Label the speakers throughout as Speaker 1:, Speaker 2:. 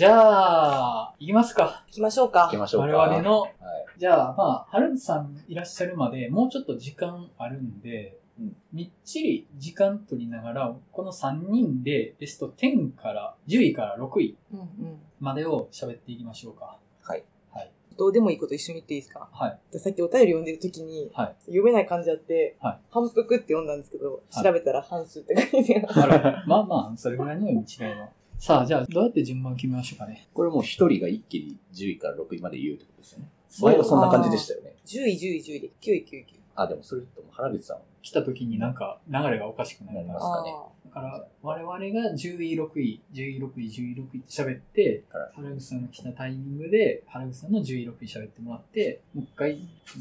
Speaker 1: じゃあ、行きますか。
Speaker 2: 行きましょうか
Speaker 3: 行き。ましょうか。
Speaker 1: 我々の、
Speaker 3: はい。
Speaker 1: じゃあ、まあ、春さんいらっしゃるまでもうちょっと時間あるんで、
Speaker 3: うん
Speaker 1: みっちり時間取りながら、この3人でベスト10から、10位から6位。までを喋っていきましょうか。
Speaker 3: はい。
Speaker 1: はい。
Speaker 2: どうでもいいこと一緒に言っていいですか？
Speaker 1: はい。
Speaker 2: さっきお便り読んでる時に、
Speaker 1: はい。
Speaker 2: 読めない漢字あって、
Speaker 1: はい
Speaker 2: 反復って読んだんですけど、
Speaker 1: はい
Speaker 2: 調べたら反数って書いてある。
Speaker 1: あら、まあまあ、それぐらいの読み違いの。さあ、じゃあ、どうやって順番決めましょうかね？
Speaker 3: これもう一人が一気に10位から6位まで言うってことですよね。前はそんな感じでしたよね。
Speaker 2: 10位、10位、10位で、9位、9位、9位。
Speaker 3: あ、でもそれとも原口さん
Speaker 1: 来た時になんか流れがおかしくなりま。
Speaker 3: すかね
Speaker 1: だから、我々が10位、6位、10位、6位、10位、6位って喋って
Speaker 3: はい、
Speaker 1: 原口さんが来たタイミングで、原口さんの10位、6位喋ってもらって、もう一回、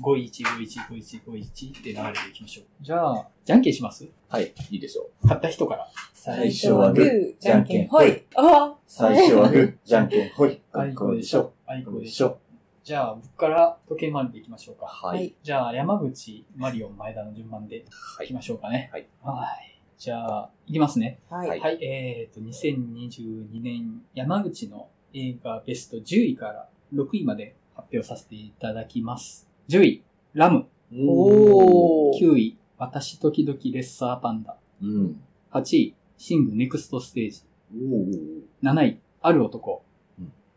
Speaker 1: 5位、1、5位、1、5位、1、5位、1って流れでいきましょう。じゃあ、じゃんけんします？
Speaker 3: はい、いいでしょう。
Speaker 1: 勝った人から。
Speaker 3: 最初はグー
Speaker 2: じゃんけん、ほい。あ
Speaker 3: 最初はグー、じゃんけん、ほい。
Speaker 1: あいこでしょ。あいこでしょ。
Speaker 3: こでしょ。
Speaker 1: じゃあ、僕から時計回りでいきましょうか。
Speaker 2: あ。
Speaker 3: は。
Speaker 2: はいい。
Speaker 1: じゃあ、山口、マリオン、前田の順番で
Speaker 3: はい
Speaker 1: きましょうかね。
Speaker 3: はい。
Speaker 1: はい。じゃあ、いきますね。
Speaker 2: は
Speaker 3: はい
Speaker 2: い。
Speaker 1: はい、えっ、と、2022年山口の映画ベスト10位から6位まで発表させていただきます。10位、ラム。
Speaker 2: おー。
Speaker 1: 9位、私時々レッサーパンダ。
Speaker 3: うん。
Speaker 1: 8位、シングネクストステージ。
Speaker 3: おー。
Speaker 1: 7位、ある男。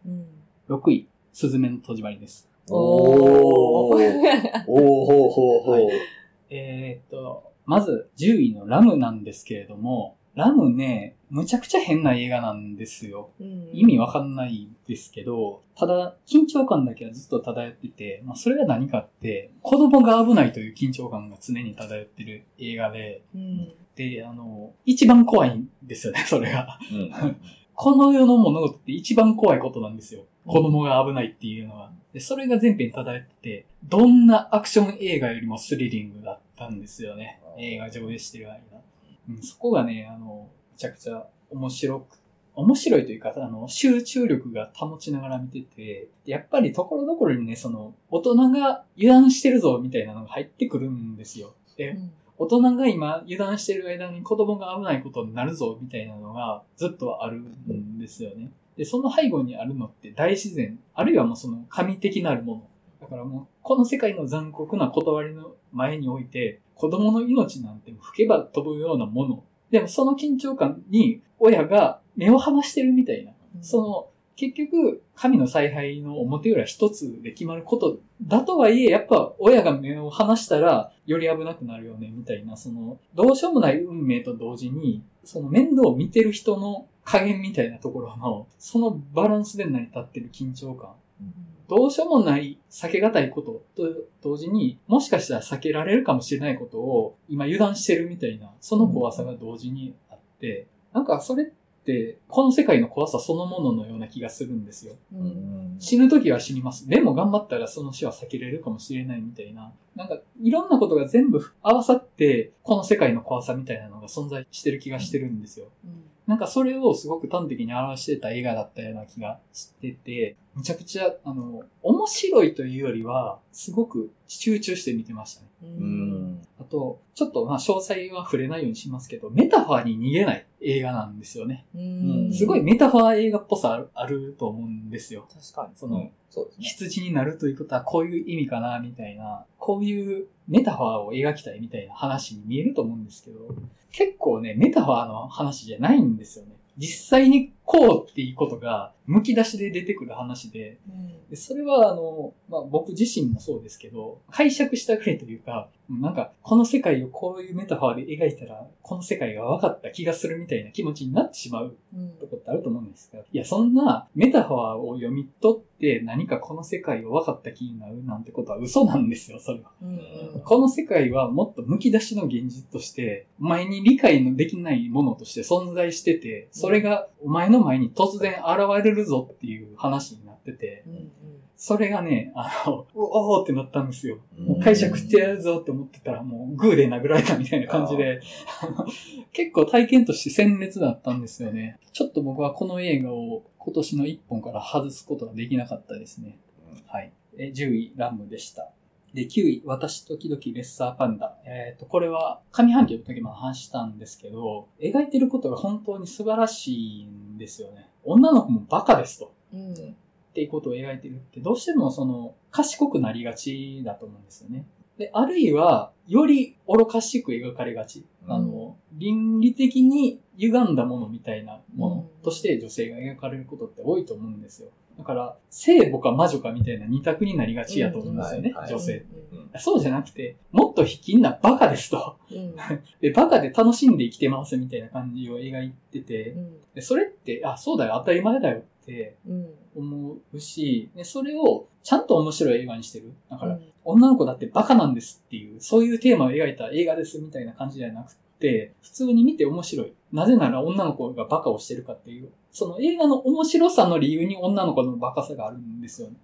Speaker 2: うん。
Speaker 1: 6位、スズメの戸締まりです。
Speaker 2: おー。
Speaker 3: おー。ほうほうほう。
Speaker 1: えっ、と、まず10位のラムなんですけれども、ラムね、むちゃくちゃ変な映画なんですよ。
Speaker 2: うん
Speaker 1: 意味わかんないですけど、ただ、緊張感だけはずっと漂ってて、まあ、それが何かって、子供が危ないという緊張感が常に漂ってる映画で、
Speaker 2: うん。
Speaker 1: で、あの、一番怖いんですよね、それが。
Speaker 3: うん。
Speaker 1: この世の物事って一番怖いことなんですよ。子供が危ないっていうのは。で、それが全編漂ってて、どんなアクション映画よりもスリリングだったんですよね。映画上映してる間。うん、そこがね、あの、めちゃくちゃ面白く、面白いというか、あの、集中力が保ちながら見てて、やっぱりところどころにね、その、大人が油断してるぞみたいなのが入ってくるんですよ。で、大人が今油断してる間に子供が危ないことになるぞみたいなのがずっとあるんですよね。で、その背後にあるのって大自然、あるいはもうその神的なるもの。だからもう、この世界の残酷な断りの前において、子供の命なんて吹けば飛ぶようなもの。でもその緊張感に親が目を離してるみたいな。その、結局、神の采配の表裏一つで決まることだとはいえ、やっぱ親が目を離したら、より危なくなるよね、みたいな、その、どうしようもない運命と同時に、その面倒を見てる人の加減みたいなところの、そのバランスで成り立ってる緊張感。どうしようもない避けがたいことと同時に、もしかしたら避けられるかもしれないことを今油断してるみたいな、その怖さが同時にあって、なんかそれって、この世界の怖さそのもののような気がするんですよ。
Speaker 2: う。
Speaker 3: うんん。
Speaker 1: 死ぬ時は死にます。でも頑張ったらその死は避けれるかもしれないみたいな。なんか、いろんなことが全部合わさって、この世界の怖さみたいなのが存在してる気がしてるんですよ。なんかそれをすごく端的に表してた映画だったような気がしてて、むちゃくちゃ、あの、面白いというよりは、すごく集中して見てましたね。あと、ちょっとまあ詳細は触れないようにしますけど、メタファーに逃げない映画なんですよね。
Speaker 2: うん。
Speaker 1: すごいメタファー映画っぽさあるあると思うんですよ。
Speaker 2: 確かに。
Speaker 1: その、
Speaker 3: うんそうですね。
Speaker 1: 羊になるということはこういう意味かな、みたいな、こういうメタファーを描きたいみたいな話に見えると思うんですけど、結構ね、メタファーの話じゃないんですよね。実際にこうっていうことが、剥き出しで出てくる話で、
Speaker 2: うん。
Speaker 1: でそれはあの、まあ、僕自身もそうですけど、解釈したぐらいというか、なんか、この世界をこういうメタファーで描いたら、この世界が分かった気がするみたいな気持ちになってしまう
Speaker 2: うん
Speaker 1: とこってあると思うんですけど、いや、そんなメタファーを読み取って何かこの世界を分かった気になるなんてことは嘘なんですよ、それは。
Speaker 2: うん
Speaker 1: この世界はもっと剥き出しの現実として、お前に理解のできないものとして存在してて、それがお前の前に突然現れるぞっていう話になってて、
Speaker 2: うん。
Speaker 1: それがね、あの、うおーってなったんですよ。もう
Speaker 3: うん
Speaker 1: 解釈してやるぞって思ってたら、もうグーで殴られたみたいな感じで、結構体験として鮮烈だったんですよね。ちょっと僕はこの映画を今年の1本から外すことができなかったですね。はい。え10位、ラムでした。で、9位、私時々レッサーパンダ。えっ、と、これは上半期の時も話したんですけど、描いてることが本当に素晴らしいんですよね。女の子もバカですと。っていうことを描いてるって、どうしてもその、賢くなりがちだと思うんですよね。で、あるいは、より愚かしく描かれがち。あの、倫理的に歪んだものみたいなものとして女性が描かれることって多いと思うんですよ。だから、聖母か魔女かみたいな二択になりがちやと思うんですよね
Speaker 3: うん、はい
Speaker 1: 女性。
Speaker 2: うん
Speaker 1: そうじゃなくて、もっと卑近なバカですと。
Speaker 2: うん
Speaker 1: で、バカで楽しんで生きてますみたいな感じを描いてて、でそれって、あ、そうだよ、当たり前だよって
Speaker 2: うん
Speaker 1: 思うし、でそれをちゃんと面白い映画にしてる。だから、
Speaker 2: うん
Speaker 1: 女の子だってバカなんですっていう、そういうテーマを描いた映画ですみたいな感じじゃなくて、普通に見て面白い。なぜなら女の子がバカをしてるかっていう、その映画の面白さの理由に女の子のバカさがあるんですよね。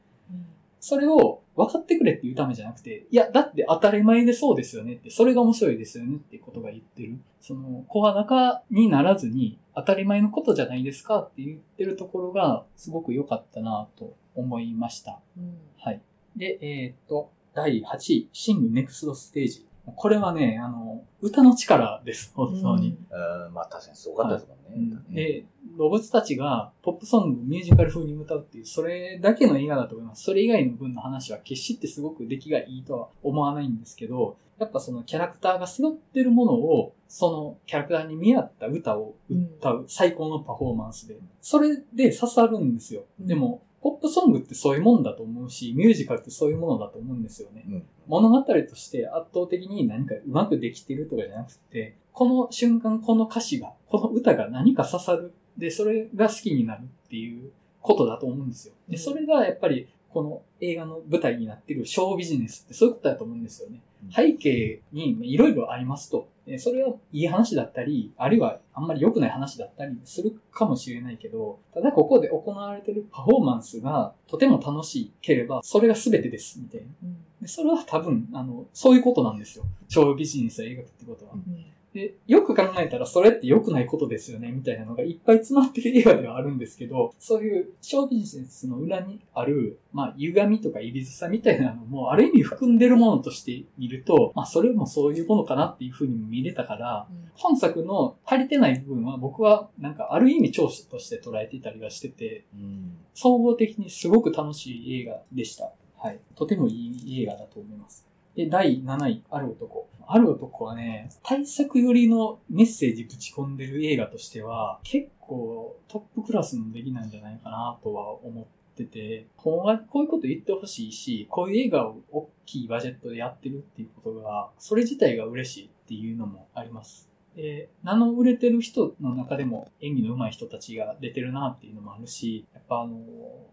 Speaker 1: それを分かってくれっていうためじゃなくて、いや、だって当たり前でそうですよねって、それが面白いですよねっていうことが言ってる。その、声高にならずに、当たり前のことじゃないですかって言ってるところが、すごく良かったなと思いました。
Speaker 2: うん
Speaker 1: はい。で、えーっと、第8位、シングネクストステージ。これはね、あの、歌の力です、本当に。
Speaker 3: うん、まあ確かにすごかったですもんね。
Speaker 1: で、動物たちがポップソング、ミュージカル風に歌うっていう、それだけの映画だと思います。それ以外の分の話は決してすごく出来がいいとは思わないんですけど、やっぱそのキャラクターが背負ってるものを、そのキャラクターに見合った歌を歌う最高のパフォーマンスで、それで刺さるんですよ。
Speaker 2: うん
Speaker 1: でも、ポップソングってそういうもんだと思うし、ミュージカルってそういうものだと思うんですよね。
Speaker 3: うん
Speaker 1: 物語として圧倒的に何かうまくできてるとかじゃなくて、この瞬間、この歌詞が、この歌が何か刺さる。で、それが好きになるっていうことだと思うんですよ。で、それがやっぱり、この映画の舞台になってるショービジネスってそういうことだと思うんですよね。背景にいろいろありますと。でそれはいい話だったり、あるいはあんまり良くない話だったりするかもしれないけど、ただここで行われてるパフォーマンスがとても楽しければ、それが全てです、みたいな。
Speaker 2: うん
Speaker 1: でそれは多分、あの、そういうことなんですよ。ショービジネスを描くってことは。
Speaker 2: うん
Speaker 1: で、よく考えたらそれって良くないことですよね、みたいなのがいっぱい詰まってる映画ではあるんですけど、そういうショービジネスの裏にある、まあ、歪みとかいびずさみたいなのも、ある意味含んでるものとして見ると、まあ、それもそういうものかなっていうふうにも見れたから、本作の足りてない部分は僕はなんかある意味長所として捉えていたりはしてて、
Speaker 3: うん
Speaker 1: 総合的にすごく楽しい映画でした。はい。とてもいい映画だと思います。で、第7位、ある男。ある男はね、対策寄りのメッセージぶち込んでる映画としては、結構トップクラスの出来なんじゃないかなとは思ってて、ほんまにこういうこと言ってほしいし、こういう映画を大きいバジェットでやってるっていうことが、それ自体が嬉しいっていうのもあります。で、名の売れてる人の中でも演技の上手い人たちが出てるなっていうのもあるし、やっぱあの、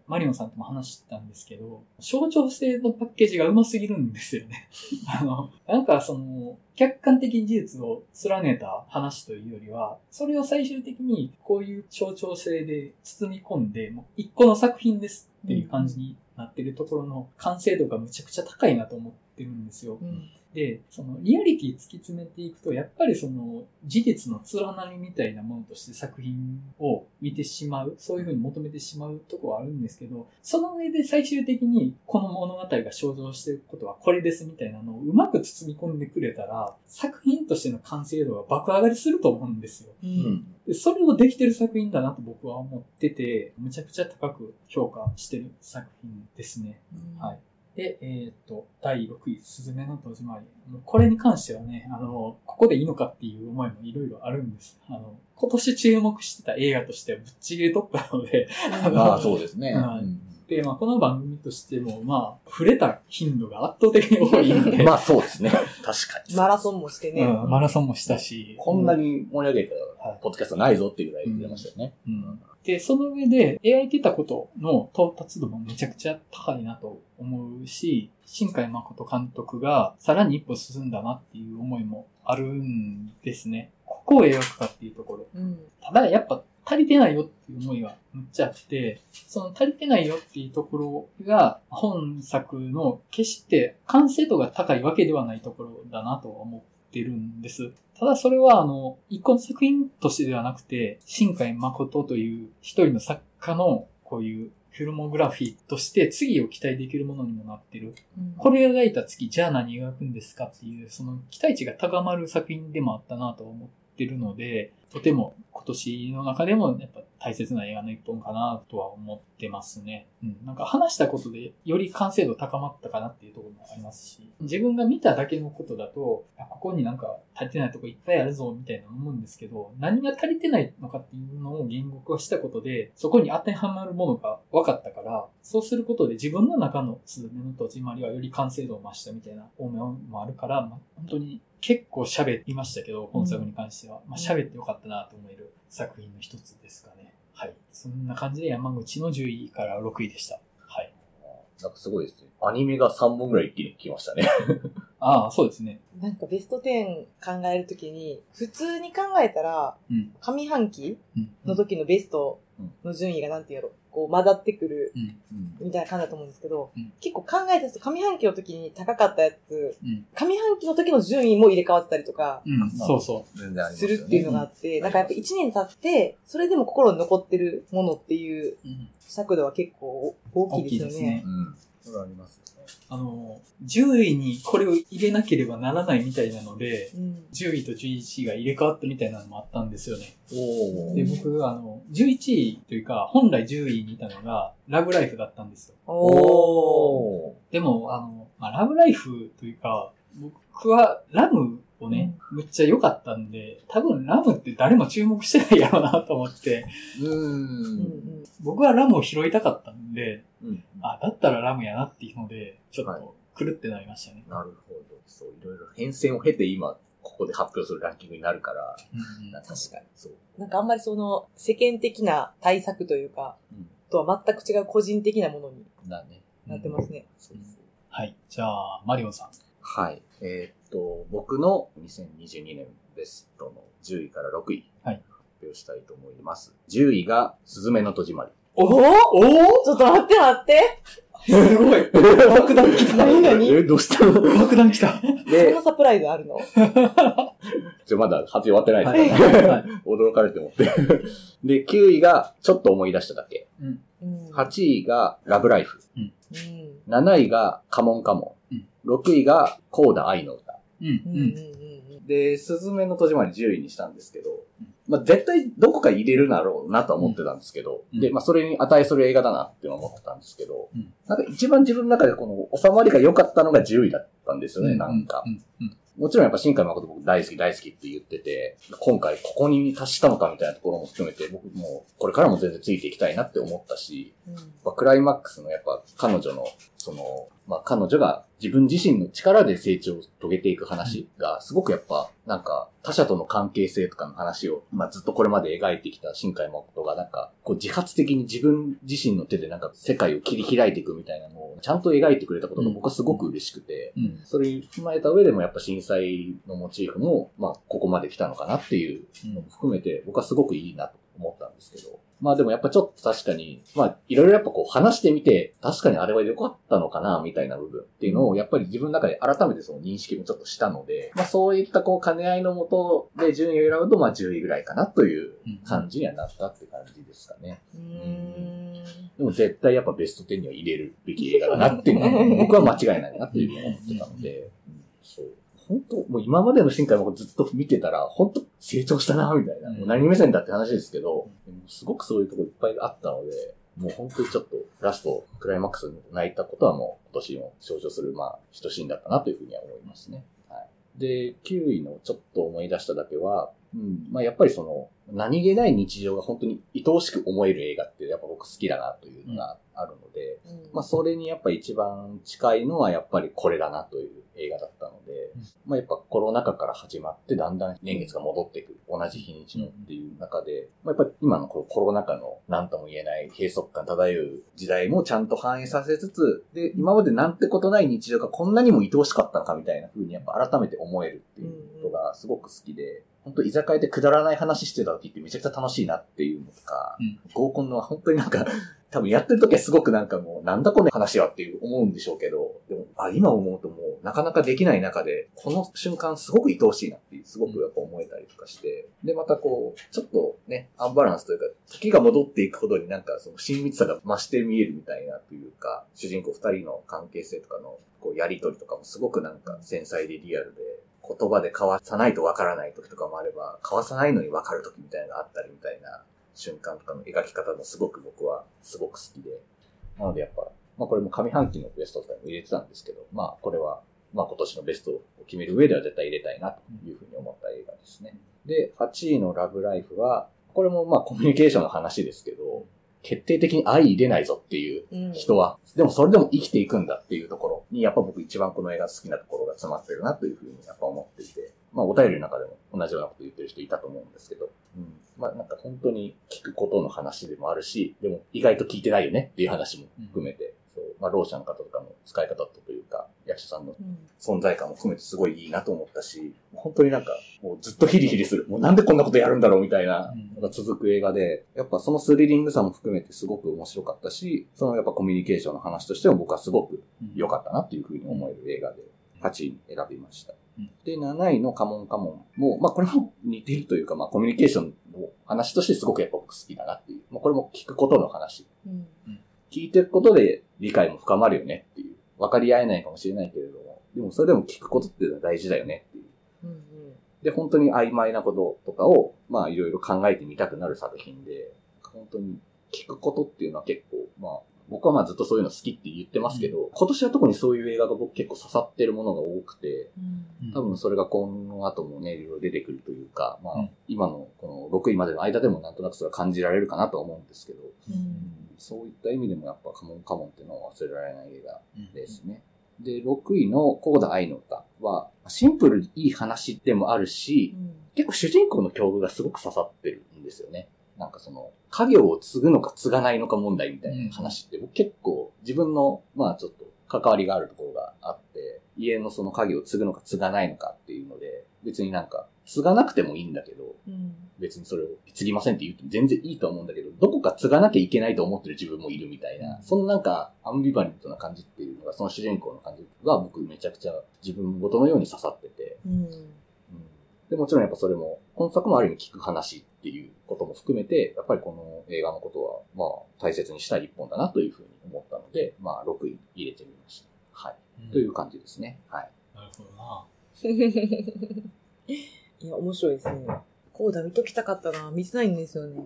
Speaker 1: マリオンさんとも話したんですけど、象徴性のパッケージが上手すぎるんですよね。あの、なんかその、客観的事実を連ねた話というよりは、それを最終的にこういう象徴性で包み込んで、もう一個の作品ですっていう感じになってるところの完成度がむちゃくちゃ高いなと思ってるんですよ。
Speaker 2: うん
Speaker 1: で、そのリアリティ突き詰めていくと、やっぱりその事実の連なりみたいなものとして作品を見てしまう、そういうふうに求めてしまうところはあるんですけど、その上で最終的にこの物語が象徴していることはこれですみたいなのをうまく包み込んでくれたら、作品としての完成度が爆上がりすると思うんですよ。
Speaker 2: う
Speaker 3: うんん
Speaker 1: でそれをできてる作品だなと僕は思ってて、むちゃくちゃ高く評価してる作品ですね。はい。で、えっ、と、第6位、すずめの戸締まり。これに関してはね、あの、ここでいいのかっていう思いもいろいろあるんです。あの、今年注目してた映画としてはぶっちぎりトップなので、
Speaker 3: まあそうですね。
Speaker 1: はい
Speaker 3: うん
Speaker 1: で、まあこの番組としても、まあ、触れた頻度が圧倒的に多いんで、
Speaker 3: まあそうですね。確かに。
Speaker 2: マラソンもしてね。
Speaker 1: うん、マラソンもしたし、
Speaker 3: こんなに盛り上げた
Speaker 1: はい
Speaker 3: ポッドキャストないぞっていうぐらい言ってましたよね。
Speaker 1: うんで、その上で描いてたことの到達度もめちゃくちゃ高いなと思うし、新海誠監督がさらに一歩進んだなっていう思いもあるんですね。ここを描くかっていうところ。
Speaker 2: うん。
Speaker 1: ただやっぱ足りてないよっていう思いがむっちゃあって、その足りてないよっていうところが本作の決して完成度が高いわけではないところだなとは思ってるんです。ただそれはあの、一個の作品としてではなくて、新海誠という一人の作家のこういうフィルモグラフィーとして次を期待できるものにもなってる。これを描いた月、じゃあ何描くんですかっていう、その期待値が高まる作品でもあったなと思っってるので、とても今年の中でもやっぱ大切な映画の一本かなとは思ってますね。うん。なんか話したことでより完成度高まったかなっていうところもありますし、自分が見ただけのことだと、あここになんか足りてないとこいっぱいあるぞみたいな思うんですけど、何が足りてないのかっていうのを言語化したことで、そこに当てはまるものが分かったから、そうすることで自分の中のスズメの戸締まりはより完成度を増したみたいな思いもあるから、まあ、本当に結構喋りましたけど、本作に関しては。まあ喋ってよかったなと思える作品の一つですかね。はい。そんな感じで山口の10位から6位でした。はい。
Speaker 3: なんかすごいですね。アニメが3本ぐらい一気に来ましたね。
Speaker 1: ああ、そうですね。
Speaker 2: なんかベスト10考えるときに、普通に考えたら、
Speaker 1: うん。
Speaker 2: 上半期
Speaker 1: うん。
Speaker 2: の時のベストの順位がなんていうの、こう混ざってくる。みたいな感じだと思うんですけど、
Speaker 1: うん
Speaker 2: 結構考えたと上半期の時に高かったやつ、
Speaker 1: うん。
Speaker 2: 上半期の時の順位も入れ替わってたりとか、
Speaker 1: うん。そうそ
Speaker 3: 全然あります
Speaker 2: す
Speaker 3: よね。
Speaker 2: るっていうのがあって、
Speaker 3: ん
Speaker 2: なんかやっぱ1年経って、それでも心に残ってるものっていう。尺度は結構大きいですよ
Speaker 1: 大きいですね
Speaker 2: ね。
Speaker 3: うん。それはありますよね。
Speaker 1: あの、10位にこれを入れなければならないみたいなので、
Speaker 2: うん。
Speaker 1: 10位と11位が入れ替わったみたいなのもあったんですよね。
Speaker 3: お
Speaker 1: で、僕、あの、11位というか、本来10位にいたのが、ラブライフだったんですよ。でも、あの、まあ、ラブライフというか、僕はラムをね、むっちゃ良かったんで、多分ラムって誰も注目してないやろうなと思って、
Speaker 3: う。
Speaker 2: うんん
Speaker 1: 僕はラムを拾いたかったんで、
Speaker 3: うん。
Speaker 1: あ、だったらラムやなっていうので、ちょっ
Speaker 3: はい
Speaker 1: と狂ってなりましたね。
Speaker 3: なるほど。そう、いろいろ変遷を経て今、ここで発表するランキングになるから。
Speaker 1: うんうん
Speaker 3: 確かに。そう。
Speaker 2: なんかあんまりその世間的な対策というか、
Speaker 3: うん
Speaker 2: とは全く違う個人的なものに。なってますね。
Speaker 3: そうそう。
Speaker 1: はい。じゃあ、マリオンさん。
Speaker 3: はい。えーっと、僕の2022年ベストの10位から6位。
Speaker 1: はい
Speaker 3: 発表したいと思います。10位が、すずめの戸締まり。
Speaker 2: おお
Speaker 1: おお
Speaker 2: ちょっと待って待って
Speaker 1: すごい 爆弾来た
Speaker 2: 何？々
Speaker 3: え、どうしたの？
Speaker 1: 爆弾来た
Speaker 2: そん
Speaker 3: で
Speaker 2: な、サプライズあるの？
Speaker 3: ちょ、まだ発表終わってない
Speaker 1: はい
Speaker 3: です
Speaker 1: はい
Speaker 3: 驚かれてもって。で、9位が、ちょっと思い出しただけ。
Speaker 2: うん。
Speaker 3: 8位が、ラブライフ。
Speaker 2: うん。
Speaker 3: 7位が、カモンカモン。6位が、コーダ愛の歌。で、すずめの戸締まり10位にしたんですけど
Speaker 1: うん、
Speaker 3: まあ絶対どこか入れるだろうなとは思ってたんですけど、
Speaker 1: うん
Speaker 3: で、まあそれに値する映画だなって思ってたんですけど、
Speaker 1: うん
Speaker 3: なんか一番自分の中でこの収まりが良かったのが10位だったんですよね、なんか
Speaker 1: う。ん。うん。
Speaker 3: もちろんやっぱ新海誠僕大好き大好きって言ってて、今回ここに達したのかみたいなところも含めて、僕もこれからも全然ついていきたいなって思ったし、
Speaker 2: うん。
Speaker 3: クライマックスのやっぱ彼女の、その、まあ彼女が自分自身の力で成長を遂げていく話が、すごくやっぱ、なんか他者との関係性とかの話を、まあずっとこれまで描いてきた新海誠がなんか、こう自発的に自分自身の手でなんか世界を切り開いていくみたいなのをちゃんと描いてくれたことが僕はすごく嬉しくて、
Speaker 1: うん。
Speaker 3: それに踏まえた上でもやっぱ震災のモチーフも、まあここまで来たのかなっていうのも含めて、僕はすごくいいなと思ったんですけど。まあでもやっぱちょっと確かに、まあいろいろやっぱこう話してみて、確かにあれは良かったのかな、みたいな部分っていうのを、やっぱり自分の中で改めてその認識もちょっとしたので、まあそういったこう兼ね合いのもとで順位を選ぶと、まあ10位ぐらいかなという感じにはなったって感じですかね。
Speaker 2: うーん。
Speaker 3: でも絶対やっぱベスト10には入れるべき映画だなっていうのは、僕は間違いないなっていうふうに思ってたので、うんそう。本当もう今までの新海もずっと見てたら、本当成長したな、みたいな。
Speaker 1: うん
Speaker 3: もう何目線だって話ですけど、すごくそういうところいっぱいあったので、もう本当にちょっとラスト、クライマックスに泣いたことはもう今年も象徴する、まあ、一シーンだったなというふうには思いますね。はい。で、9位のちょっと思い出しただけは、うん、まあやっぱりその、何気ない日常が本当に愛おしく思える映画ってやっぱ僕好きだなというのがあるので、
Speaker 2: うん。
Speaker 3: まあそれにやっぱ一番近いのはやっぱりこれだなという映画だったので、
Speaker 1: うん。
Speaker 3: まあやっぱコロナ禍から始まってだんだん年月が戻っていく、同じ日にちのっていう中で、まあやっぱり今のこのコロナ禍の何とも言えない閉塞感漂う時代もちゃんと反映させつつ、で、今までなんてことない日常がこんなにも愛おしかったのかみたいな風にやっぱ改めて思えるっていうことがすごく好きで、本当居酒屋でくだらない話してた時ってめちゃくちゃ楽しいなっていうのとか、
Speaker 1: うん。
Speaker 3: 合コンの本当になんか、多分やってる時はすごくなんかもう、なんだこの話はっていう思うんでしょうけど、でも、あ、今思うともう、なかなかできない中で、この瞬間すごく愛おしいなっていう、すごくやっぱ思えたりとかして、で、またこう、ちょっとね、アンバランスというか、時が戻っていくほどになんかその親密さが増して見えるみたいなというか、主人公二人の関係性とかの、こう、やりとりとかもすごくなんか繊細でリアルで、言葉で交わさないとわからない時とかもあれば、交わさないのにわかる時みたいなのがあったりみたいな瞬間とかの描き方もすごく僕はすごく好きで。なのでやっぱ、まあこれも上半期のベストとかにも入れてたんですけど、まあこれは、まあ今年のベストを決める上では絶対入れたいなというふうに思った映画ですね。で、8位のラブライフは、これもまあコミュニケーションの話ですけど、決定的に相入れないぞっていう
Speaker 2: うん
Speaker 3: 人は、でもそれでも生きていくんだっていうところに、やっぱ僕一番この映画好きなところが詰まってるなというふうにやっぱ思っていて、まあお便りの中でも同じようなこと言ってる人いたと思うんですけど、うん。まあなんか本当に聞くことの話でもあるし、でも意外と聞いてないよねっていう話も含めて、まあろう者の方とかの使い方というか、役者さんの
Speaker 2: うん
Speaker 3: 存在感も含めてすごいいいなと思ったし、本当になんか、もうずっとヒリヒリする。もうなんでこんなことやるんだろうみたいなのが続く映画で、やっぱそのスリリングさも含めてすごく面白かったし、そのやっぱコミュニケーションの話としても僕はすごく良かったなっていうふうに思える映画で、8位に選びました
Speaker 1: うん。
Speaker 3: で、7位のカモンカモンも、まあこれも似てるというか、まあコミュニケーションの話としてすごくやっぱ僕好きだなっていう。まあこれも聞くことの話。
Speaker 2: うん
Speaker 3: 聞いてることで理解も深まるよねっていう。分かり合えないかもしれないけれども、でもそれでも聞くことっていうのは大事だよねっていう。
Speaker 2: うん
Speaker 3: で、本当に曖昧なこととかを、まあいろいろ考えてみたくなる作品で、本当に聞くことっていうのは結構、まあ、僕はまあずっとそういうの好きって言ってますけど、今年は特にそういう映画が僕結構刺さってるものが多くて、
Speaker 2: うん。
Speaker 3: 多分それが今の後もね、いろいろ出てくるというか、まあ、
Speaker 1: うん。
Speaker 3: 今のこの6位までの間でもなんとなくそれは感じられるかなとは思うんですけど、
Speaker 2: うん
Speaker 3: そういった意味でもやっぱカモンカモンっていうのは忘れられない映画ですね。で、6位のコーダ愛の歌は、シンプルにいい話でもあるし、結構主人公の境遇がすごく刺さってるんですよね。なんかその、家業を継ぐのか継がないのか問題みたいな話って、僕結構自分の、まあちょっと関わりがあるところがあって、家のその家業を継ぐのか継がないのかっていうので、別になんか、継がなくてもいいんだけど、
Speaker 2: うん
Speaker 3: 別にそれを継ぎませんって言っても全然いいと思うんだけど、どこか継がなきゃいけないと思ってる自分もいるみたいな、そのなんかアンビバレントな感じっていうのが、その主人公の感じが僕めちゃくちゃ自分ごとのように刺さってて、
Speaker 2: うん
Speaker 3: うんで、もちろんやっぱそれも、今作もある意味聞く話っていうことも含めて、やっぱりこの映画のことは、まあ、大切にしたい一本だなというふうに思ったので、まあ、6位に入れてみました。はい。という感じですね。はい。
Speaker 1: なるほどな。
Speaker 2: いや、面白いですね。コーダ見ときたかったな。見てないんですよね。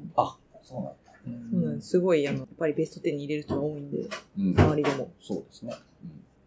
Speaker 3: そうなんだ。
Speaker 2: そうなんです。すごい、あの、やっぱりベスト10に入れる人が多いんで、
Speaker 3: うん。
Speaker 2: 周りでも。
Speaker 3: そうですね。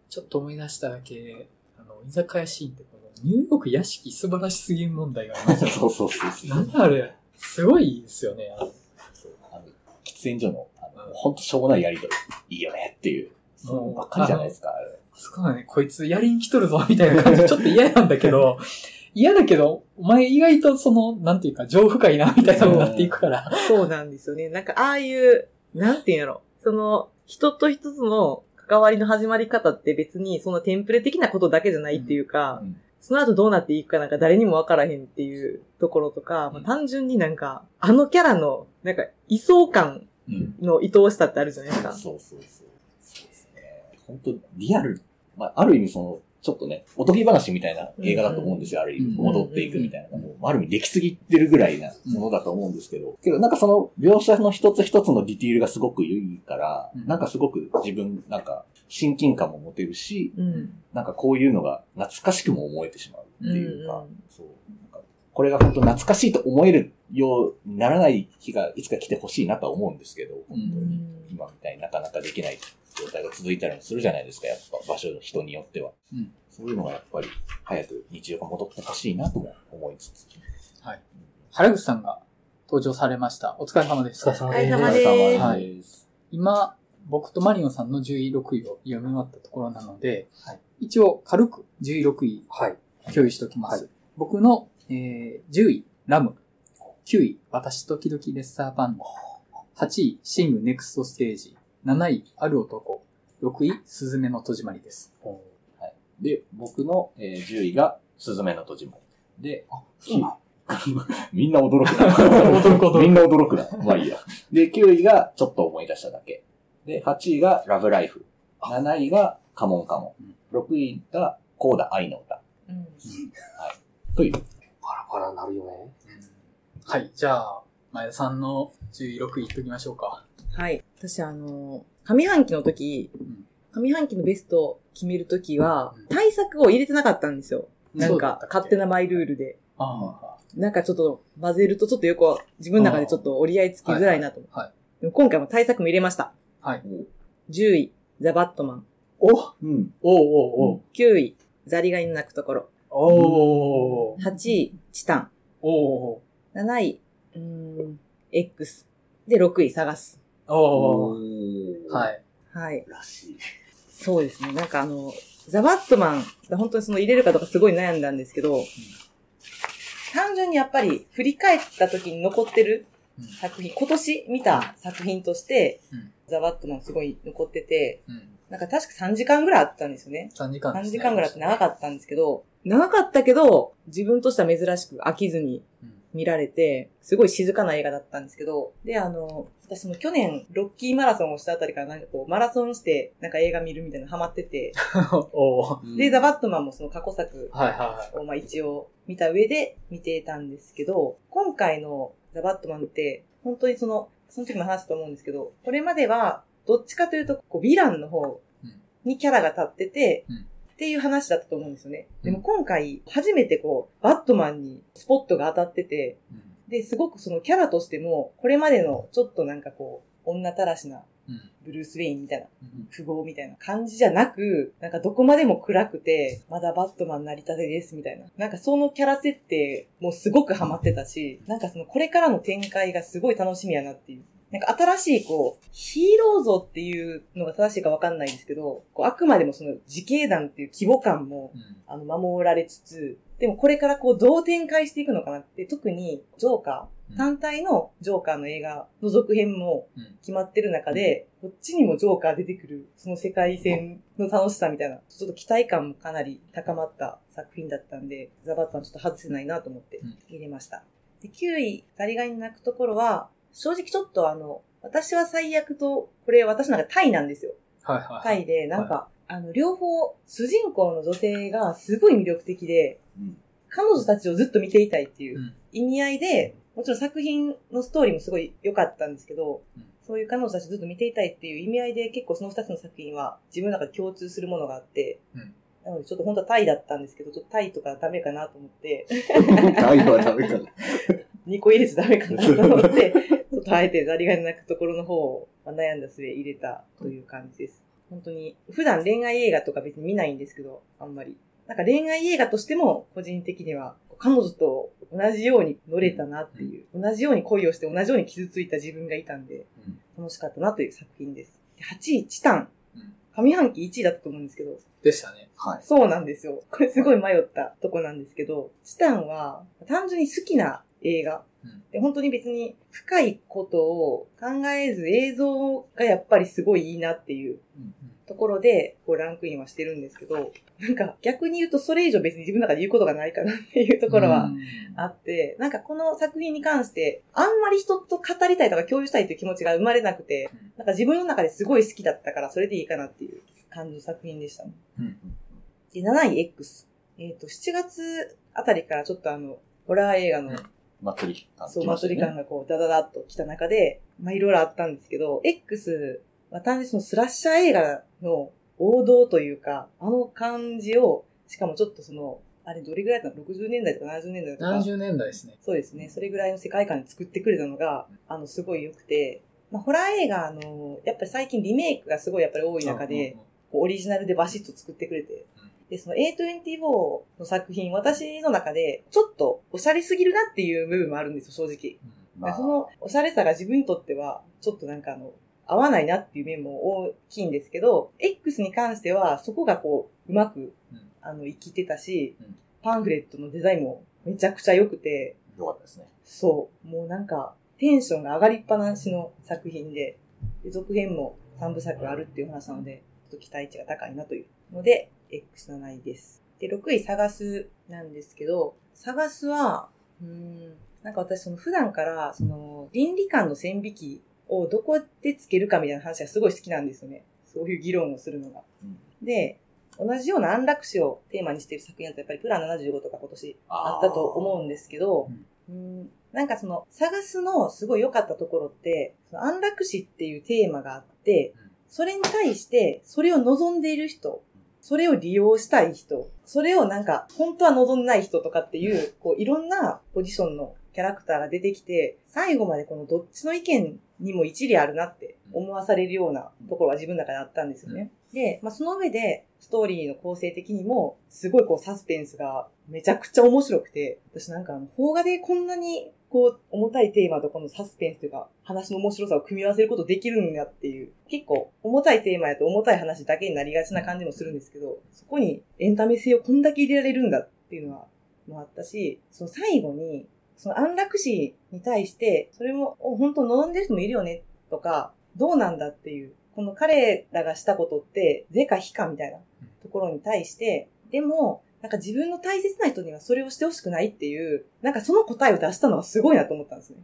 Speaker 1: ちょっと思い出しただけ、あの、居酒屋シーンってこの、ニューヨーク屋敷素晴らしすぎる問題がありますよね。
Speaker 3: そうそうそうそう。
Speaker 1: なんだあれ、すごいですよね。あの
Speaker 3: そうあの喫煙所の、あの、ほんとしょうもないやりとり、いいよねっていう、そうばっかりじゃないですか、あれ。
Speaker 1: あそこはね、こいつやりに来とるぞ、みたいな感じ、ちょっと嫌なんだけど、嫌だけど、お前意外とその、なんていうか、情深いな、みたいなのになっていくから。
Speaker 2: そうなんですよね。なんか、ああいう、なんていうんやろ。その、人と一つの関わりの始まり方って別に、そのテンプレ的なことだけじゃないっていうか、
Speaker 3: うん
Speaker 2: その後どうなっていくかなんか誰にもわからへんっていうところとか、まあ、単純になんか、あのキャラの、なんか、位相感
Speaker 3: うん。
Speaker 2: の愛おしさってあるじゃないですか。
Speaker 3: そうそうそう。そうですね。本当リアル。まあ、ある意味その、ちょっとね、おとぎ話みたいな映画だと思うんですよ、ある意味。
Speaker 1: うん
Speaker 3: 戻っていくみたいな。もう、ある意味できすぎてるぐらいなものだと思うんですけど。けど、なんかその、描写の一つ一つのディティールがすごくいいから、
Speaker 1: うん
Speaker 3: なんかすごく自分、なんか、親近感も持てるし、
Speaker 2: うん。
Speaker 3: なんかこういうのが懐かしくも思えてしまうっていうか、そう。これが本当懐かしいと思えるようにならない日がいつか来てほしいなとは思うんですけど、本当に今みたいになかなかできない状態が続いたりもするじゃないですか、やっぱ場所の人によっては。
Speaker 1: うん
Speaker 3: そういうのがやっぱり早く日常が戻ってほしいなとも思いつつ。
Speaker 1: はい。原口さんが登場されました。お疲れ様です。
Speaker 4: お疲れ様
Speaker 2: お疲れ様
Speaker 4: です。
Speaker 2: です
Speaker 3: はい。
Speaker 1: 今、僕とマリオンさんの10位、6位を読み終わったところなので、
Speaker 3: はい
Speaker 1: 一応軽く10位、6位
Speaker 4: はい。
Speaker 1: 共有しておきます。僕の、えー、10位、ラム。9位、私時々レッサーパンダ。8位、シングネクストステージ。7位、ある男。6位、スズメの戸締まりです。
Speaker 3: で、僕の、えー10位が、スズメの戸締まり。で、
Speaker 4: そうなの
Speaker 3: みんな驚くな。
Speaker 1: 驚く驚く
Speaker 3: みんな驚くな。まあいいや。で、9位がちょっと思い出しただけ。で、8位がラブライフ。7位がカモンカモン。6位がコーダ愛の歌。
Speaker 2: うん。
Speaker 3: という。
Speaker 4: パラパラなるよね。
Speaker 1: はい、じゃあ、前田さんの10位、6位いっときましょうか。
Speaker 2: はい。私、あの、上半期の時、
Speaker 1: ん
Speaker 2: 上半期のベストを決める時は
Speaker 1: うん、
Speaker 2: 対策を入れてなかったんですよ。なんか勝手なマイルールで。
Speaker 1: あ
Speaker 2: なんかちょっと混ぜるとちょっとよく自分の中でちょっと折り合いつきづらいなと思って。
Speaker 1: はいはい
Speaker 2: でも今回も対策も入れました。
Speaker 1: あ。はい。
Speaker 2: 10位、ザ・バットマン。
Speaker 1: おお
Speaker 3: うん。
Speaker 1: おうおう
Speaker 2: 9位、ザリガニの鳴くところ。
Speaker 1: おうおう
Speaker 2: 8位、チタン。
Speaker 1: おう
Speaker 2: 7位、うーん、X。で、6位、探す。
Speaker 1: お
Speaker 3: ー
Speaker 1: はい。
Speaker 2: はい。
Speaker 3: らしい。
Speaker 2: そうですね。なんかあの、ザ・バットマン、本当にその入れるかとかすごい悩んだんですけど、単純にやっぱり振り返った時に残ってる
Speaker 1: うん
Speaker 2: 作品、今年見た作品として、
Speaker 1: うん
Speaker 2: ザ・バットマンすごい残ってて、
Speaker 1: うん。
Speaker 2: なんか確か3時間ぐらいあったんですよね。
Speaker 1: 3時間です
Speaker 2: 3
Speaker 1: ね。
Speaker 2: 時間ぐらいあって長かったんですけど、長かったけど、自分としては珍しく飽きずに
Speaker 1: うん
Speaker 2: 見られて、すごい静かな映画だったんですけど、で、あの、私も去年、ロッキーマラソンをしたあたりからなんかこう、マラソンして、なんか映画見るみたいなのハマってて、で、ザ・バットマンもその過去作
Speaker 1: はいは
Speaker 2: をまあ一応見た上で見てたんですけど、今回のザ・バットマンって、本当にその、その時も話したと思うんですけど、これまでは、どっちかというと、こう、ヴィランの方にキャラが立ってて、
Speaker 1: うん
Speaker 2: っていう話だったと思うんですよね。でも
Speaker 1: うん
Speaker 2: 今回、初めてこう、バットマンにスポットが当たってて、で、すごくそのキャラとしても、これまでのちょっとなんかこう、女たらしな
Speaker 1: うん
Speaker 2: ブルース・ウェインみたいな、
Speaker 1: うん
Speaker 2: 富豪みたいな感じじゃなく、なんかどこまでも暗くて、まだバットマンなりたてですみたいな。なんかそのキャラ設定もすごくハマってたし、なんかそのこれからの展開がすごい楽しみやなっていう。なんか新しいこう、ヒーロー像っていうのが正しいかわかんないんですけど、こうあくまでもその自警団っていう規模感も
Speaker 1: うん。
Speaker 2: あの、守られつつ、でもこれからこう、どう展開していくのかなって、特に、ジョーカ
Speaker 1: うん
Speaker 2: ー、単体のジョーカーの映画の続編も
Speaker 1: うん。
Speaker 2: 決まってる中で、こっちにもジョーカー出てくる、その世界線の楽しさみたいな、ちょっと期待感もかなり高まった作品だったんで、ザ・バットマンちょっと外せないなと思って
Speaker 1: うん。
Speaker 2: 入れました。で、9位、ザリガニの泣くところは、正直ちょっとあの、私は最悪と、これ私なんかタイなんですよ。
Speaker 1: はいはい。
Speaker 2: タイで、なんか、あの、両方、主人公の女性がすごい魅力的で、
Speaker 3: うん。
Speaker 2: 彼女たちをずっと見ていたいっていう
Speaker 1: うん。
Speaker 2: 意味合いで、もちろん作品のストーリーもすごい良かったんですけど、
Speaker 1: うん。
Speaker 2: そういう彼女たちをずっと見ていたいっていう意味合いで結構その二つの作品は自分の中で共通するものがあって、
Speaker 1: うん。
Speaker 2: なのでちょっと本当はタイだったんですけど、ちょっとタイとかダメかなと思って、
Speaker 3: タイはダメかな。
Speaker 2: 2個入れちゃダメかなと思って、とあえてザリガニの泣くところの方をまあ悩んだ末入れたという感じです。本当に、普段恋愛映画とか別に見ないんですけど、あんまり。なんか恋愛映画としても、個人的には、彼女と同じように乗れたなっていう、同じように恋をして同じように傷ついた自分がいたんで、
Speaker 3: うん
Speaker 2: 楽しかったなという作品です。で8位、チタン
Speaker 1: うん。
Speaker 2: 上半期1位だったと思うんですけど、
Speaker 1: でしたね。
Speaker 3: はい。
Speaker 2: そうなんですよ。これすごい迷ったとこなんですけど、チタンは単純に好きな映画。
Speaker 1: うん
Speaker 2: で本当に別に深いことを考えず映像がやっぱりすごいいいなっていうところで、こうランクインはしてるんですけど、なんか逆に言うとそれ以上別に自分の中で言うことがないかなっていうところはあって、なんかこの作品に関して、あんまり人と語りたいとか共有したいという気持ちが生まれなくて、なんか自分の中ですごい好きだったからそれでいいかなっていう感じの作品でしたね。
Speaker 3: うん
Speaker 2: で、7位 X。えっ、と、7月あたりからちょっとあの、ホラー映画の、
Speaker 1: うん
Speaker 3: 祭り感。
Speaker 2: そう、祭り感がこう、ダダダっと来た中で、まあ、いろいろあったんですけど、X は単純にそのスラッシャー映画の王道というか、あの感じを、しかもちょっとその、あれどれぐらいだったの ?60 年代とか70年代とか
Speaker 1: ？70年代ですね。
Speaker 2: そうですね。それぐらいの世界観で作ってくれたのが、あの、すごい良くて、まあ、ホラー映画の、やっぱり最近リメイクがすごいやっぱり多い中で、こうオリジナルでバシッと作ってくれて
Speaker 1: うん。
Speaker 2: で、その A24 の作品、私の中で、ちょっとおしゃれすぎるなっていう部分もあるんですよ、正直。
Speaker 3: まあ。
Speaker 2: そのおしゃれさが自分にとっては、ちょっとなんかあの、合わないなっていう面も大きいんですけど、X に関しては、そこがこう、うまく、
Speaker 1: うん。
Speaker 2: あの、生きてたし、
Speaker 1: うん。
Speaker 2: パンフレットのデザインもめちゃくちゃ良くて、
Speaker 3: よかったですね。
Speaker 2: そう、もうなんか、テンションが上がりっぱなしの作品で、で続編も3部作あるっていう話なので、ちょっと期待値が高いなというので、X7 位です。で、6位、探すなんですけど、探すは、うーん、なんか私その普段から、その、倫理観の線引きをどこでつけるかみたいな話がすごい好きなんですよね。そういう議論をするのが。
Speaker 3: うん
Speaker 2: で、同じような安楽死をテーマにしている作品だとやっぱりプラン75とか今年あったと思うんですけど、うんなんかその、探すのすごい良かったところって、その安楽死っていうテーマがあって
Speaker 1: うん、
Speaker 2: それに対して、それを望んでいる人それを利用したい人、それをなんか、本当は望んでない人とかっていう、こう、いろんなポジションのキャラクターが出てきて、最後までこのどっちの意見にも一理あるなって思わされるようなところは自分の中であったんですよね。で、まあ、その上で、ストーリーの構成的にも、すごいこうサスペンスがめちゃくちゃ面白くて、私なんかあの、邦画でこんなにこう、重たいテーマとこのサスペンスというか、話の面白さを組み合わせることできるんだっていう、結構、重たいテーマやと重たい話だけになりがちな感じもするんですけど、そこにエンタメ性をこんだけ入れられるんだっていうのは、もあったし、その最後に、その安楽死に対して、それも、本当望んでる人もいるよね、とか、どうなんだっていう、この彼らがしたことって、是か非かみたいなところに対して、でも、なんか自分の大切な人にはそれをしてほしくないっていう、なんかその答えを出したのはすごいなと思ったんですね。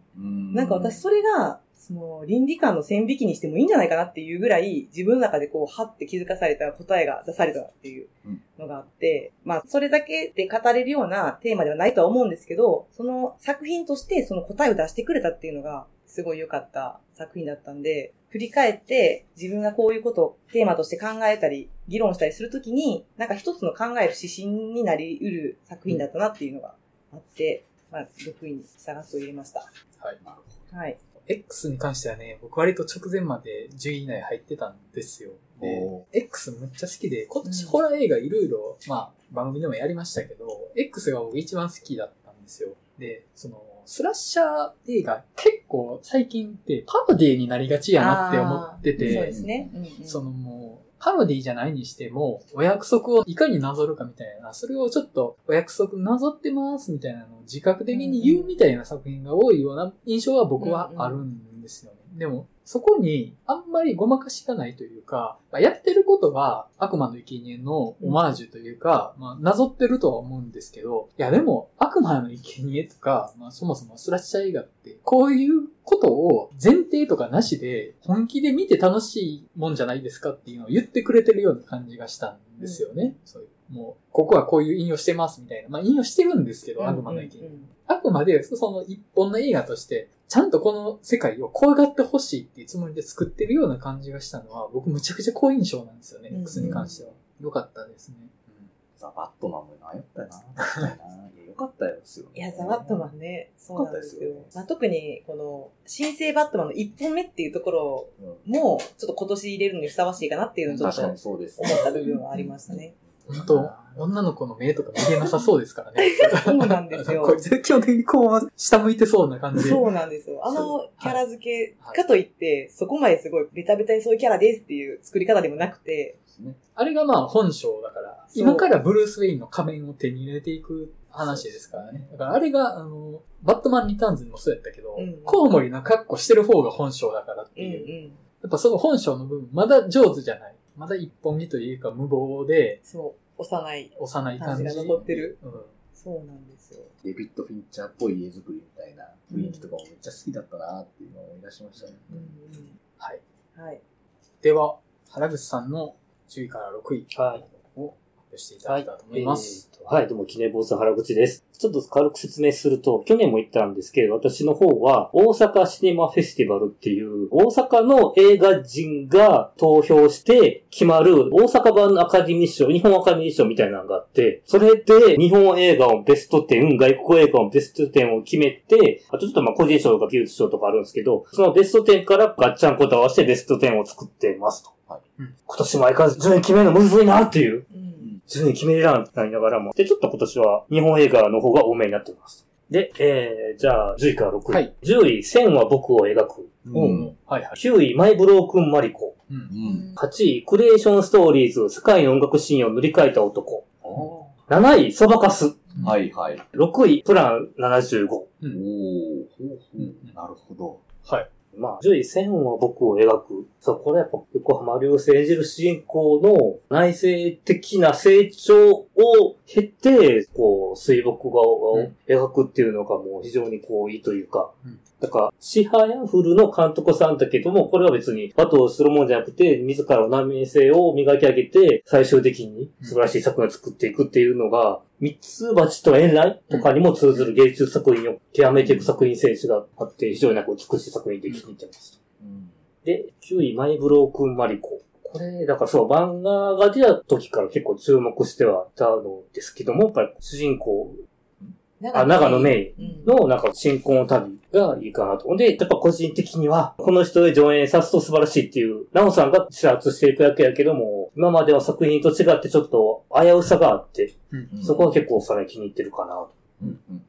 Speaker 2: なんか私それが、その倫理観の線引きにしてもいいんじゃないかなっていうぐらい、自分の中でこう、はって気づかされた答えが出されたっていうのがあって、まあ、それだけで語れるようなテーマではないとは思うんですけど、その作品としてその答えを出してくれたっていうのが、すごい良かった作品だったんで、振り返って自分がこういうことをテーマとして考えたり、議論したりするときに、なんか一つの考える指針になり得る作品だったなっていうのがあって、まあ、6位に探すと入れました。
Speaker 1: はい。
Speaker 2: はい。
Speaker 1: X に関してはね、僕割と直前まで10位以内入ってたんですよ。で
Speaker 3: お、
Speaker 1: X めっちゃ好きで、今年
Speaker 2: うん
Speaker 1: ホラー映画いろいろ、まあ、番組でもやりましたけど、X が僕一番好きだったんですよ。で、その、スラッシャー映画結構最近ってパロディになりがちやなって思ってて、
Speaker 2: そうですね。うんうん
Speaker 1: そのもう、パロディじゃないにしても、お約束をいかになぞるかみたいな、それをちょっとお約束なぞってますみたいなのを自覚的に言うみたいな作品が多いような印象は僕はあるんですよね。でも、そこにあんまりごまかしがないというか、まあやってることは悪魔の生贄のオマージュというか、まあなぞってるとは思うんですけど、いやでも悪魔の生贄とか、まあそもそもスラッシャー映画って、こういうことを前提とかなしで本気で見て楽しいもんじゃないですかっていうのを言ってくれてるような感じがしたんですよね。そういう、もう、ここはこういう引用してますみたいな。まあ引用してるんですけど、悪魔の生贄
Speaker 2: うんうん
Speaker 1: あくまで、その一本の映画として、ちゃんとこの世界を怖がってほしいっていうつもりで作ってるような感じがしたのは、僕むちゃくちゃ好印象なんですよね、
Speaker 2: うん
Speaker 1: X に関しては。よかったですね。
Speaker 3: ザ・バットマンも迷ったよな。いや、よかったよ、ですよ、
Speaker 2: いや、ザ・バットマンね。そうなんですよ。
Speaker 3: よかったですよ
Speaker 2: まあ、特に、この、新生バットマンの1本目っていうところ
Speaker 3: うん
Speaker 2: も、ちょっと今年入れるのにふさわしいかなっていうのをちょっと
Speaker 3: そうです。
Speaker 2: 思った部分はありましたね。
Speaker 1: 本当女の子の目とか見れなさそうですからね。
Speaker 2: そうなんですよ
Speaker 1: こ基本的にこう、下向いてそうな感じで。
Speaker 2: そうなんですよ。あのキャラ付け
Speaker 1: はい
Speaker 2: かといって、そこまですごいベタベタにそういうキャラですっていう作り方でもなくて、
Speaker 1: あれがまあ本性だから、今からブルース・ウェインの仮面を手に入れていく話ですからね。だからあれが、あの、バットマン・リターンズにもそうやったけど、
Speaker 2: うん
Speaker 1: コウモリの格好してる方が本性だからって
Speaker 2: うんう
Speaker 1: いう。
Speaker 2: ん。
Speaker 1: やっぱその本性の部分、まだ上手じゃない。まだ一本木というか無謀で、
Speaker 2: そう、幼い
Speaker 1: 幼い感じ。
Speaker 2: が残ってる。
Speaker 1: うん。
Speaker 2: そうなんですよ。
Speaker 3: デビッド・フィンチャーっぽい家作りみたいな雰囲気とかもめっちゃ好きだったなっていうのを思い出しましたね。
Speaker 2: うん
Speaker 1: はい。
Speaker 2: うん。はい。
Speaker 1: では、原口さんの10位から6位
Speaker 4: はい。
Speaker 1: を発表していただきたいと思います。
Speaker 4: えーとはい、どうも、記念坊主原口です。ちょっと軽く説明すると、去年も言ったんですけど、私の方は、大阪シネマフェスティバルっていう、大阪の映画人が投票して決まる大阪版のアカデミー賞、日本アカデミー賞みたいなのがあって、それで日本映画をベスト10、外国映画をベスト10を決めて、あとちょっとまあ個人賞とか技術賞とかあるんですけど、そのベスト10からガッチャンコと合わせてベスト10を作ってますと。
Speaker 3: はい
Speaker 1: うん
Speaker 4: 今年も相変わらず順位決めるのむずいなっていう。
Speaker 2: うん。
Speaker 4: 順位決めれらんってなりながらも。で、ちょっと今年は日本映画の方が多めになってます。で、えー、じゃあ、10位から6位。
Speaker 1: はい
Speaker 4: 10位、線は僕を描く。
Speaker 1: おうはいはい。
Speaker 4: 9位、マイブロークンマリコ。
Speaker 1: うん。
Speaker 3: うん。
Speaker 4: 8位、クリエーションストーリーズ、世界の音楽シーンを塗り替えた男。
Speaker 3: お
Speaker 4: 7位、そばかす。
Speaker 3: はいはい。
Speaker 4: 6位、プラン75。
Speaker 1: うん
Speaker 3: う。なるほど。
Speaker 1: はい。
Speaker 4: まあ、10位、線は僕を描く。そう、これやっぱ横浜流星演じる主人公の内省的な成長を経て、こう、水墨画を描くっていうのがもう非常にこういいというか、
Speaker 1: うん。
Speaker 4: だから、シハヤフルの監督さんだけども、これは別にバトルするもんじゃなくて、自らの難民性を磨き上げて、最終的に素晴らしい作品を作っていくっていうのが、三つ鉢と遠来とかにも通ずる芸術作品を極めていく作品選手があって、非常になんか美しい作品できていってます。
Speaker 3: うん。
Speaker 4: で、9位、マイブロークンマリコ。これ、だからそう、漫画が出た時から結構注目してはいたのですけども、やっぱり主人公、あ、長野メイ
Speaker 2: うん
Speaker 4: のなんか新婚旅がいいかなと。で、やっぱ個人的には、この人で上演さすと素晴らしいっていう、ナオさんが視察していくだけやけども、今までの作品と違ってちょっと危うさがあって、
Speaker 1: うん
Speaker 4: そこは結構さらに気に入ってるかなと。
Speaker 3: うんうんうん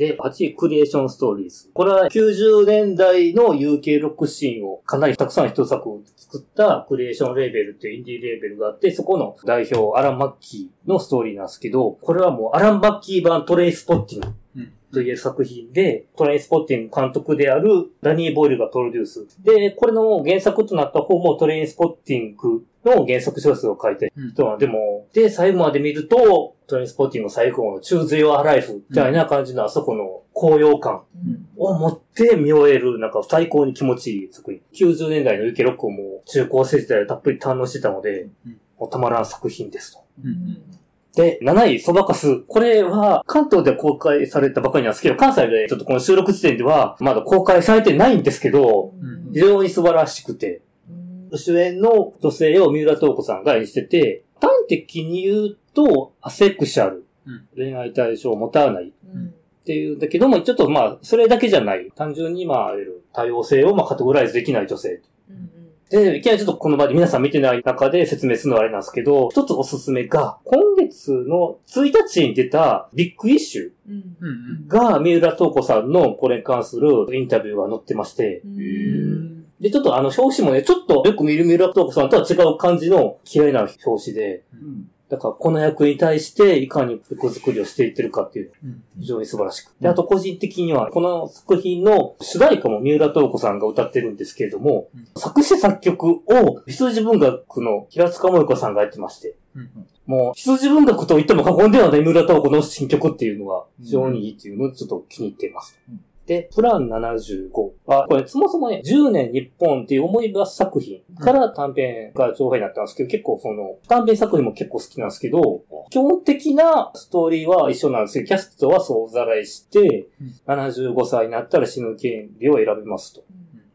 Speaker 4: で、8位、クリエーションストーリーズ。これは90年代の UK ロックシーンをかなりたくさん一作作ったクリエーションレーベルっていうインディーレーベルがあって、そこの代表、アラン・マッキーのストーリーなんですけど、これはもうアラン・マッキー版トレインスポッティング
Speaker 1: うん
Speaker 4: という作品で、トレインスポッティング監督であるダニー・ボイルがプロデュース。で、これの原作となった方もトレインスポッティングの原作小説を書いて
Speaker 1: うん
Speaker 4: 人は、でも、で、最後まで見ると、トレインスポッティングの最後の Choose Your Life みたいな感じのあそこの高揚感
Speaker 2: うん
Speaker 4: を持って見終える、なんか最高に気持ちいい作品。90年代のユケロックをもう中高生時代たっぷり堪能してたので、
Speaker 1: うん
Speaker 4: もうたまらん作品ですと。
Speaker 1: うん
Speaker 4: で、7位、そばかす。これは、関東で公開されたばかりなんですけど、関西でちょっとこの収録時点では、まだ公開されてないんですけど、
Speaker 1: うん
Speaker 4: 非常に素晴らしくて、主演の女性を三浦透子さんが演じてて、端的に言うと、アセクシャル。
Speaker 1: うん
Speaker 4: 恋愛対象を持たない。
Speaker 2: うん
Speaker 4: っていうんだけども、ちょっとまあ、それだけじゃない。単純にまあ、多様性をまあカテゴライズできない女性。
Speaker 2: うん
Speaker 4: で、いきなりちょっとこの場で皆さん見てない中で説明するのはあれなんですけど、一つおすすめが、今月の1日に出たビッグイッシュ
Speaker 2: うん
Speaker 1: うんうん
Speaker 4: が三浦透子さんのこれに関するインタビューが載ってまして、
Speaker 2: うん
Speaker 1: うん
Speaker 4: で、ちょっとあの表紙もね、ちょっとよく見る三浦透子さんとは違う感じの綺麗な表紙で、
Speaker 3: うん。
Speaker 4: だからこの役に対していかに曲作りをしていってるかっていう
Speaker 1: うん。
Speaker 4: 非常に素晴らしく。で、あと個人的には、この作品の主題歌も三浦透子さんが歌ってるんですけれども、
Speaker 1: うん。
Speaker 4: 作詞作曲を羊文学の平塚萌子さんがやってまして、
Speaker 1: うん。
Speaker 4: もう羊文学と言っても過言ではない三浦透子の新曲っていうのが非常にいいっていうのをちょっと気に入っています。
Speaker 3: うん
Speaker 4: で、プラン75は、これそもそもね、10年日本っていう思い出作品から短編が長編になったんですけど、結構その、短編作品も結構好きなんですけど、基本的なストーリーは一緒なんですけど、キャストは総ざらいして、75歳になったら死ぬ権利を選びますと。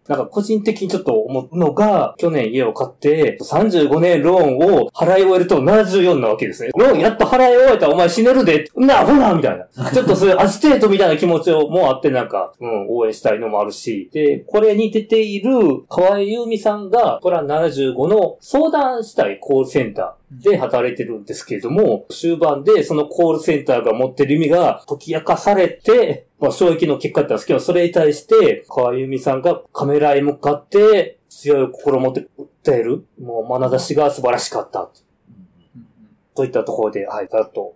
Speaker 4: なんか個人的にちょっと思うのが、去年家を買って、35年ローンを払い終えると74なわけですね。ローンやっと払い終えたらお前死ねるで、なあ、ほらみたいな。ちょっとそういうアジテートみたいな気持ちをもあってなんか、うん、応援したいのもあるし。で、これに出ている河合優美さんが、プラン75の相談したいコールセンターで働いてるんですけれども、終盤でそのコールセンターが持ってる意味が解き明かされて、まあ、衝撃の結果だったんですけど、それに対して、河合由美さんがカメラへ向かって、強い心を持って訴える、もう眼差しが素晴らしかった。
Speaker 1: うん
Speaker 4: といったところで、はい、ざっと。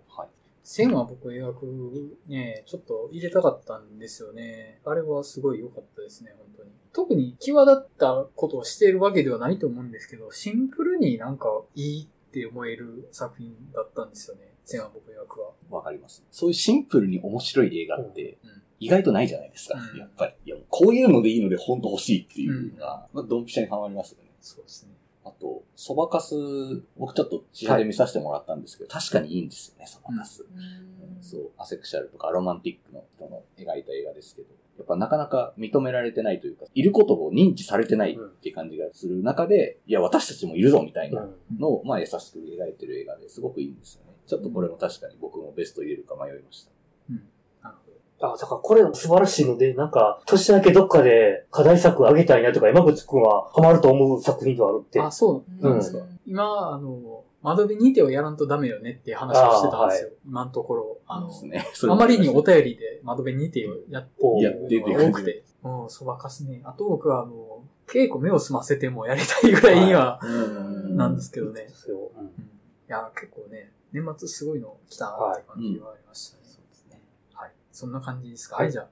Speaker 1: 線は僕描くね、ちょっと入れたかったんですよね。あれはすごい良かったですね、本当に。特に際立ったことをしているわけではないと思うんですけど、シンプルになんかいいって思える作品だったんですよね。線は僕描くは。
Speaker 3: わかります。そういうシンプルに面白い映画って
Speaker 1: うん
Speaker 3: 意外とないじゃないですか、
Speaker 1: うん
Speaker 3: やっぱり。いや、こういうのでいいので本当欲しいっていうのが、まあ、ドンピシャにハマりますよね。
Speaker 1: そうですね。
Speaker 3: あと、そばかす、僕ちょっと試写で見させてもらったんですけど、確かにいいんですよね、そばかす。そう、アセクシャルとかロマンティックの人の描いた映画ですけど、やっぱなかなか認められてないというか、いることを認知されてないっていう感じがする中で、いや、私たちもいるぞみたいなのを、まあ優しく描いてる映画ですごくいいんですよね。ちょっとこれも確かに僕もベスト入れるか迷いました。
Speaker 1: なるほど。
Speaker 4: あ、だからこれ素晴らしいので、なんか、年明けどっかで課題作あげたいなとか、山口くんはハマると思う作品ではあるって。
Speaker 1: あ、そうなんですか。今、あの、窓辺にてをやらんとダメよねっていう話をしてたんですよ。今のところ。あの、
Speaker 3: ね。
Speaker 1: あまりにお便りで窓辺にてをやってるのが多くて。うん、そばかすね。あと僕は、あの、稽古目を澄ませてもやりたいぐらいには、
Speaker 3: うん
Speaker 1: なんですけどね。
Speaker 4: うん
Speaker 1: うんいや、結構ね、年末すごいの来たなって感じはありましたね。
Speaker 3: そうですね。
Speaker 1: はい。そんな感じですか。
Speaker 4: はい
Speaker 1: はい、じゃあ、